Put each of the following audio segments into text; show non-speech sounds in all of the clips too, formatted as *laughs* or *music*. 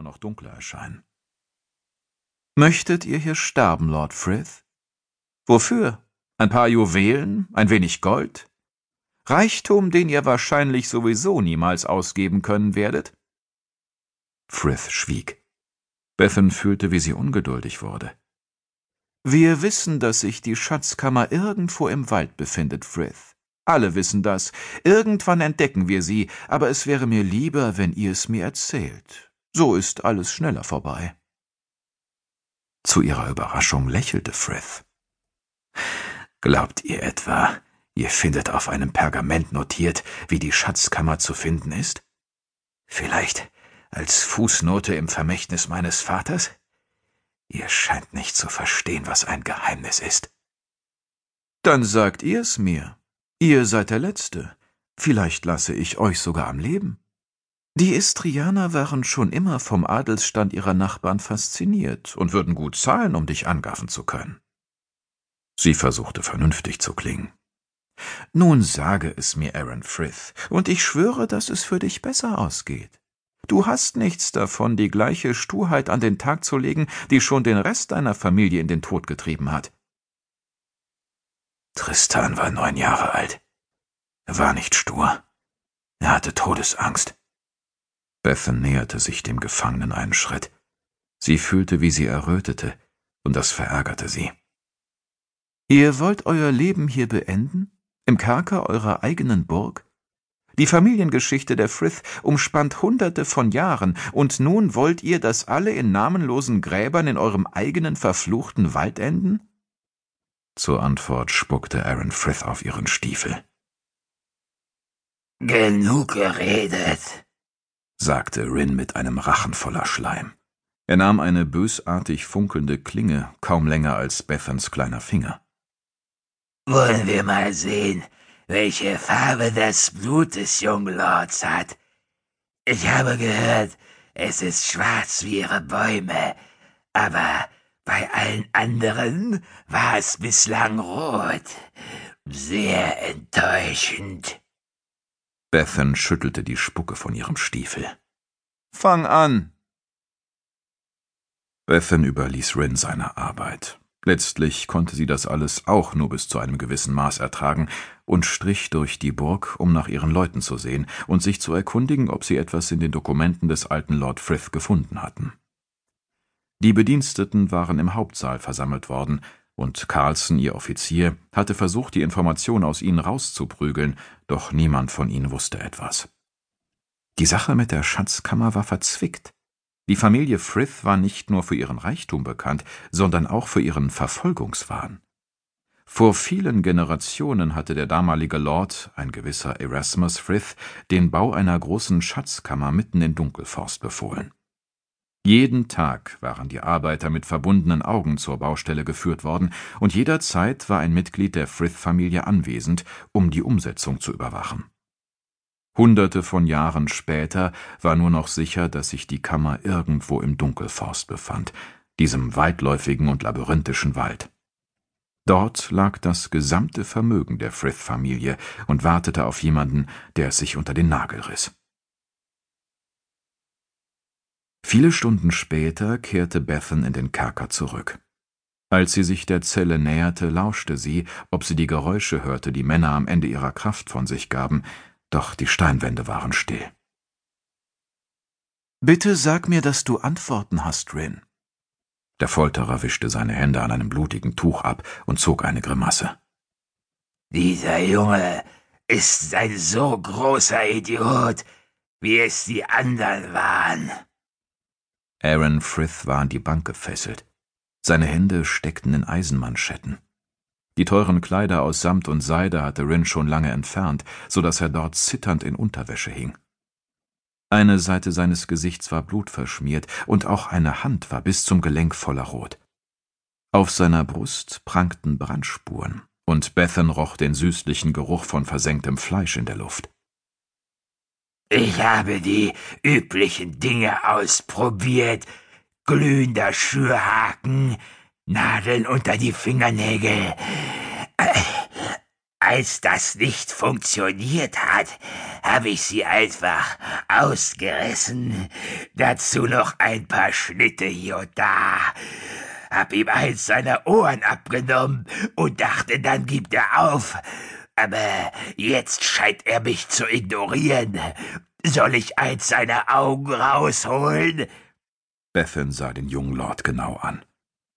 nur noch dunkler erscheinen. Möchtet ihr hier sterben, Lord Frith? Wofür? Ein paar Juwelen, ein wenig Gold? Reichtum, den ihr wahrscheinlich sowieso niemals ausgeben können werdet? Frith schwieg. Bethan fühlte, wie sie ungeduldig wurde. Wir wissen, dass sich die Schatzkammer irgendwo im Wald befindet, Frith. Alle wissen das. Irgendwann entdecken wir sie, aber es wäre mir lieber, wenn ihr es mir erzählt. So ist alles schneller vorbei. Zu ihrer Überraschung lächelte Frith. Glaubt ihr etwa, ihr findet auf einem Pergament notiert, wie die Schatzkammer zu finden ist? Vielleicht als Fußnote im Vermächtnis meines Vaters? Ihr scheint nicht zu verstehen, was ein Geheimnis ist. Dann sagt ihr's mir. Ihr seid der Letzte. Vielleicht lasse ich euch sogar am Leben. Die Istrianer waren schon immer vom Adelsstand ihrer Nachbarn fasziniert und würden gut zahlen, um dich angaffen zu können. Sie versuchte vernünftig zu klingen. Nun sage es mir, Aaron Frith, und ich schwöre, dass es für dich besser ausgeht. Du hast nichts davon, die gleiche Sturheit an den Tag zu legen, die schon den Rest deiner Familie in den Tod getrieben hat. Tristan war neun Jahre alt. Er war nicht stur. Er hatte Todesangst. Bethan näherte sich dem Gefangenen einen Schritt. Sie fühlte, wie sie errötete, und das verärgerte sie. Ihr wollt euer Leben hier beenden? Im Kerker eurer eigenen Burg? Die Familiengeschichte der Frith umspannt Hunderte von Jahren, und nun wollt ihr, dass alle in namenlosen Gräbern in eurem eigenen verfluchten Wald enden? Zur Antwort spuckte Aaron Frith auf ihren Stiefel. Genug geredet, sagte Rin mit einem Rachen voller Schleim. Er nahm eine bösartig funkelnde Klinge, kaum länger als Bethans kleiner Finger. Wollen wir mal sehen, welche Farbe das Blut des jungen Lords hat. Ich habe gehört, es ist schwarz wie ihre Bäume, aber bei allen anderen war es bislang rot. Sehr enttäuschend. Bethan schüttelte die Spucke von ihrem Stiefel. Fang an! Bethan überließ Rin seine Arbeit. Letztlich konnte sie das alles auch nur bis zu einem gewissen Maß ertragen und strich durch die Burg, um nach ihren Leuten zu sehen und sich zu erkundigen, ob sie etwas in den Dokumenten des alten Lord Frith gefunden hatten. Die Bediensteten waren im Hauptsaal versammelt worden, und Carlson, ihr Offizier, hatte versucht, die Information aus ihnen rauszuprügeln, doch niemand von ihnen wusste etwas. Die Sache mit der Schatzkammer war verzwickt. Die Familie Frith war nicht nur für ihren Reichtum bekannt, sondern auch für ihren Verfolgungswahn. Vor vielen Generationen hatte der damalige Lord, ein gewisser Erasmus Frith, den Bau einer großen Schatzkammer mitten in Dunkelforst befohlen. Jeden Tag waren die Arbeiter mit verbundenen Augen zur Baustelle geführt worden, und jederzeit war ein Mitglied der Frith-Familie anwesend, um die Umsetzung zu überwachen. Hunderte von Jahren später war nur noch sicher, dass sich die Kammer irgendwo im Dunkelforst befand, diesem weitläufigen und labyrinthischen Wald. Dort lag das gesamte Vermögen der Frith-Familie und wartete auf jemanden, der es sich unter den Nagel riss. Viele Stunden später kehrte Bethan in den Kerker zurück. Als sie sich der Zelle näherte, lauschte sie, ob sie die Geräusche hörte, die Männer am Ende ihrer Kraft von sich gaben, doch die Steinwände waren still. Bitte sag mir, dass du Antworten hast, Rin. Der Folterer wischte seine Hände an einem blutigen Tuch ab und zog eine Grimasse. Dieser Junge ist ein so großer Idiot, wie es die anderen waren. Aaron Frith war an die Bank gefesselt. Seine Hände steckten in Eisenmanschetten. Die teuren Kleider aus Samt und Seide hatte Rin schon lange entfernt, so dass er dort zitternd in Unterwäsche hing. Eine Seite seines Gesichts war blutverschmiert, und auch eine Hand war bis zum Gelenk voller Rot. Auf seiner Brust prangten Brandspuren, und Bethan roch den süßlichen Geruch von versenktem Fleisch in der Luft. Ich habe die üblichen Dinge ausprobiert. Glühender Schürhaken, Nadeln unter die Fingernägel. als das nicht funktioniert hat, habe ich sie einfach ausgerissen. Dazu noch ein paar Schnitte hier und da. Hab ihm eins seiner Ohren abgenommen und dachte, dann gibt er auf. Aber jetzt scheint er mich zu ignorieren. Soll ich eins seiner Augen rausholen? Bethan sah den jungen Lord genau an.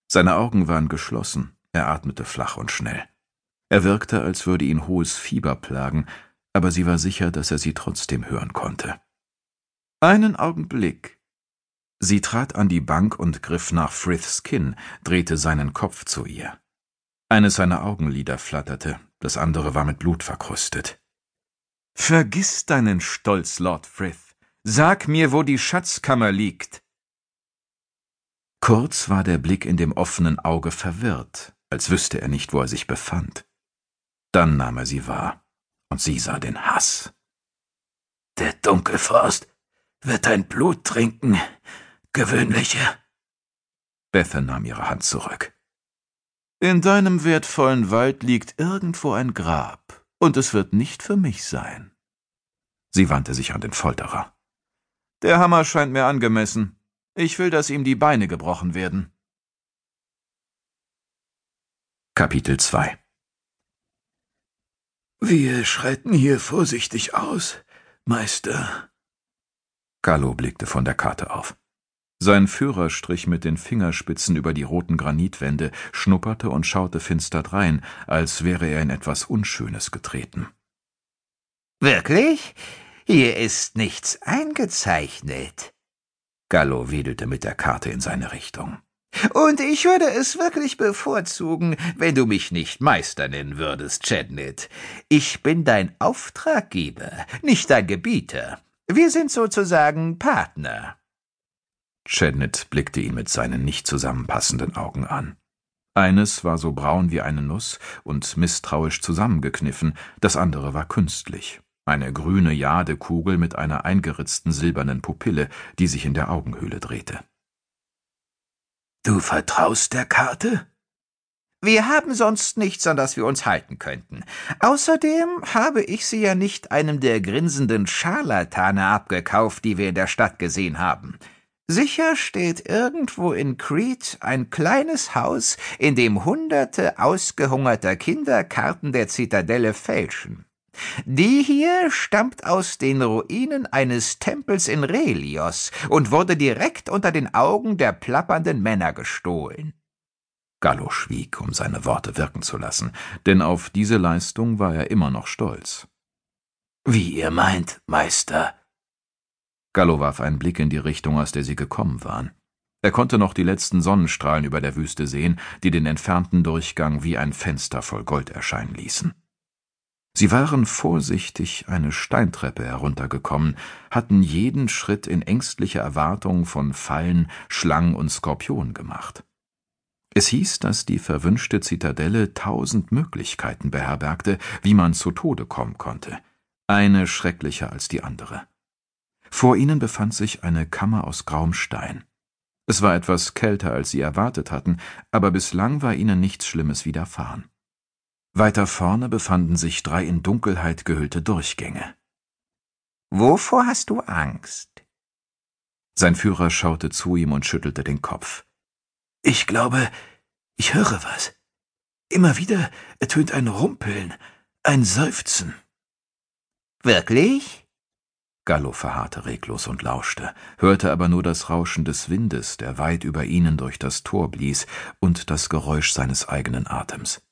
Seine Augen waren geschlossen, er atmete flach und schnell. Er wirkte, als würde ihn hohes Fieber plagen, aber sie war sicher, dass er sie trotzdem hören konnte. Einen Augenblick. Sie trat an die Bank und griff nach Friths Kinn, drehte seinen Kopf zu ihr. Eines seiner Augenlider flatterte, das andere war mit Blut verkrustet. Vergiss deinen Stolz, Lord Frith. Sag mir, wo die Schatzkammer liegt. Kurz war der Blick in dem offenen Auge verwirrt, als wüsste er nicht, wo er sich befand. Dann nahm er sie wahr, und sie sah den Hass. Der Dunkelforst wird dein Blut trinken, gewöhnliche. Bethan nahm ihre Hand zurück. In deinem wertvollen Wald liegt irgendwo ein Grab, und es wird nicht für mich sein. Sie wandte sich an den Folterer. Der Hammer scheint mir angemessen. Ich will, dass ihm die Beine gebrochen werden. Kapitel 2 wir schreiten hier vorsichtig aus, Meister. Gallo blickte von der Karte auf. Sein Führer strich mit den Fingerspitzen über die roten Granitwände, schnupperte und schaute finster drein, als wäre er in etwas Unschönes getreten. Wirklich? Hier ist nichts eingezeichnet. Gallo wedelte mit der Karte in seine Richtung. Und ich würde es wirklich bevorzugen, wenn du mich nicht Meister nennen würdest, Chadnit. Ich bin dein Auftraggeber, nicht dein Gebieter. Wir sind sozusagen Partner. Chadnit blickte ihn mit seinen nicht zusammenpassenden Augen an. Eines war so braun wie eine Nuss und misstrauisch zusammengekniffen, das andere war künstlich. Eine grüne Jadekugel mit einer eingeritzten silbernen Pupille, die sich in der Augenhöhle drehte. Du vertraust der Karte? Wir haben sonst nichts, an das wir uns halten könnten. Außerdem habe ich sie ja nicht einem der grinsenden Scharlatane abgekauft, die wir in der Stadt gesehen haben. Sicher steht irgendwo in Crete ein kleines Haus, in dem hunderte ausgehungerter Kinder Karten der Zitadelle fälschen. Die hier stammt aus den Ruinen eines Tempels in Relios und wurde direkt unter den Augen der plappernden Männer gestohlen. Gallo schwieg, um seine Worte wirken zu lassen, denn auf diese Leistung war er immer noch stolz. Wie ihr meint, Meister. Gallo warf einen Blick in die Richtung, aus der sie gekommen waren. Er konnte noch die letzten Sonnenstrahlen über der Wüste sehen, die den entfernten Durchgang wie ein Fenster voll Gold erscheinen ließen. Sie waren vorsichtig eine Steintreppe heruntergekommen, hatten jeden Schritt in ängstlicher Erwartung von Fallen, Schlangen und Skorpionen gemacht. Es hieß, dass die verwünschte Zitadelle tausend Möglichkeiten beherbergte, wie man zu Tode kommen konnte, eine schrecklicher als die andere. Vor ihnen befand sich eine Kammer aus grauem Stein. Es war etwas kälter, als sie erwartet hatten, aber bislang war ihnen nichts Schlimmes widerfahren. Weiter vorne befanden sich drei in Dunkelheit gehüllte Durchgänge. Wovor hast du Angst? Sein Führer schaute zu ihm und schüttelte den Kopf. Ich glaube, ich höre was. Immer wieder ertönt ein Rumpeln, ein Seufzen. Wirklich? Gallo verharrte reglos und lauschte, hörte aber nur das Rauschen des Windes, der weit über ihnen durch das Tor blies, und das Geräusch seines eigenen Atems.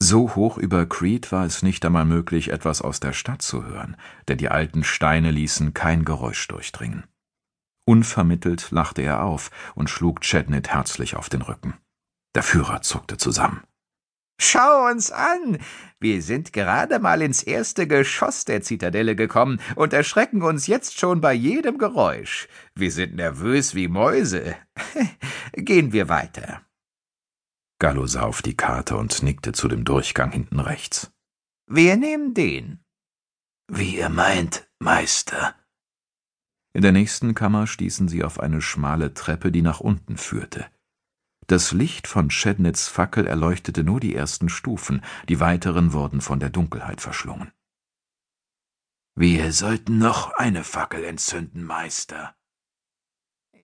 So hoch über Crete war es nicht einmal möglich, etwas aus der Stadt zu hören, denn die alten Steine ließen kein Geräusch durchdringen. Unvermittelt lachte er auf und schlug Chadnit herzlich auf den Rücken. Der Führer zuckte zusammen. Schau uns an! Wir sind gerade mal ins erste Geschoss der Zitadelle gekommen und erschrecken uns jetzt schon bei jedem Geräusch. Wir sind nervös wie Mäuse. *laughs* Gehen wir weiter. Gallo sah auf die Karte und nickte zu dem Durchgang hinten rechts. Wir nehmen den. Wie ihr meint, Meister. In der nächsten Kammer stießen sie auf eine schmale Treppe, die nach unten führte. Das Licht von Chednitz Fackel erleuchtete nur die ersten Stufen, die weiteren wurden von der Dunkelheit verschlungen. Wir sollten noch eine Fackel entzünden, Meister,